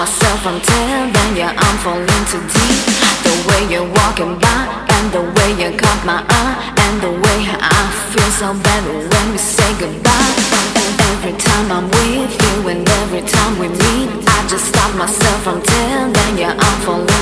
myself until then yeah I'm falling too deep. The way you're walking by and the way you caught my eye And the way I feel so bad when we say goodbye. And every time I'm with you and every time we meet I just stop myself until then yeah I'm falling